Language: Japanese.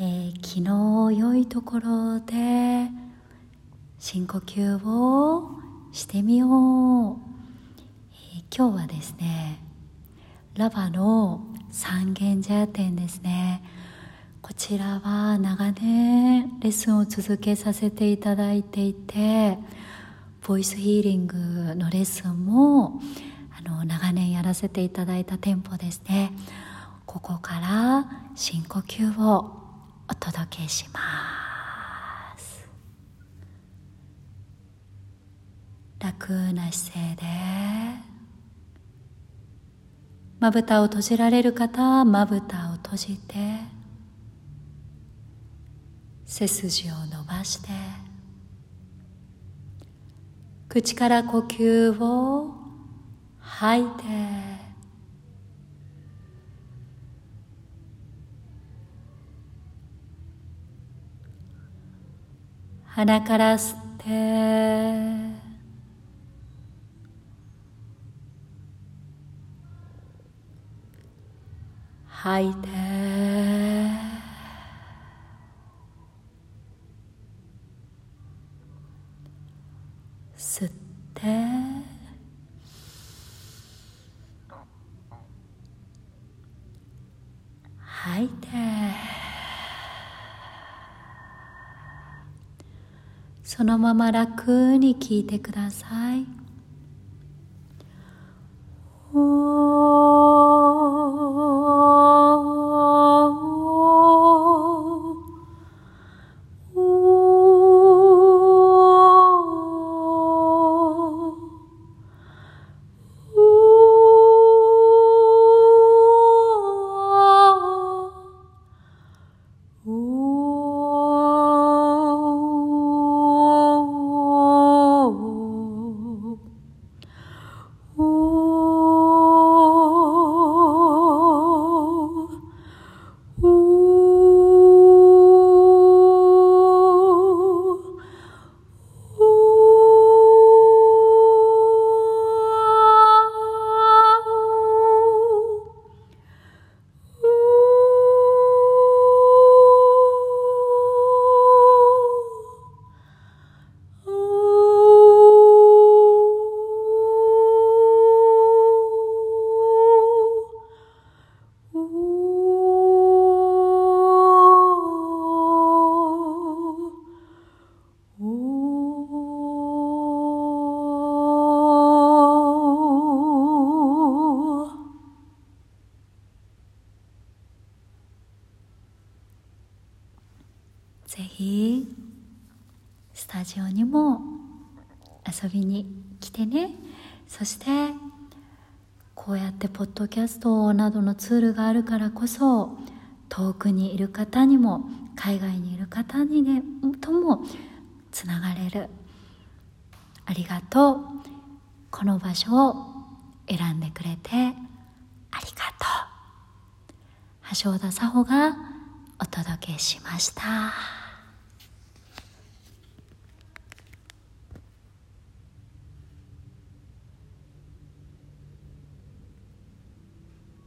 えー、気の良いところで深呼吸をしてみよう、えー、今日はですねラバの三軒茶屋店ですね。こちらは長年レッスンを続けさせていただいていてボイスヒーリングのレッスンもあの長年やらせていただいた店舗ですね。ここから深呼吸をお届けします。楽な姿勢で。まぶたを閉じられる方はまぶたを閉じて背筋を伸ばして口から呼吸を吐いて鼻から吸って。吐いて。吸って。吐いて。そのまま楽に聞いてください。ぜひスタジオにも遊びに来てね。そしてこうやってポッドキャストなどのツールがあるからこそ遠くにいる方にも海外にいる方にねともつながれる。ありがとう。この場所を選んでくれてありがとう。橋田沙穂がお届けしました。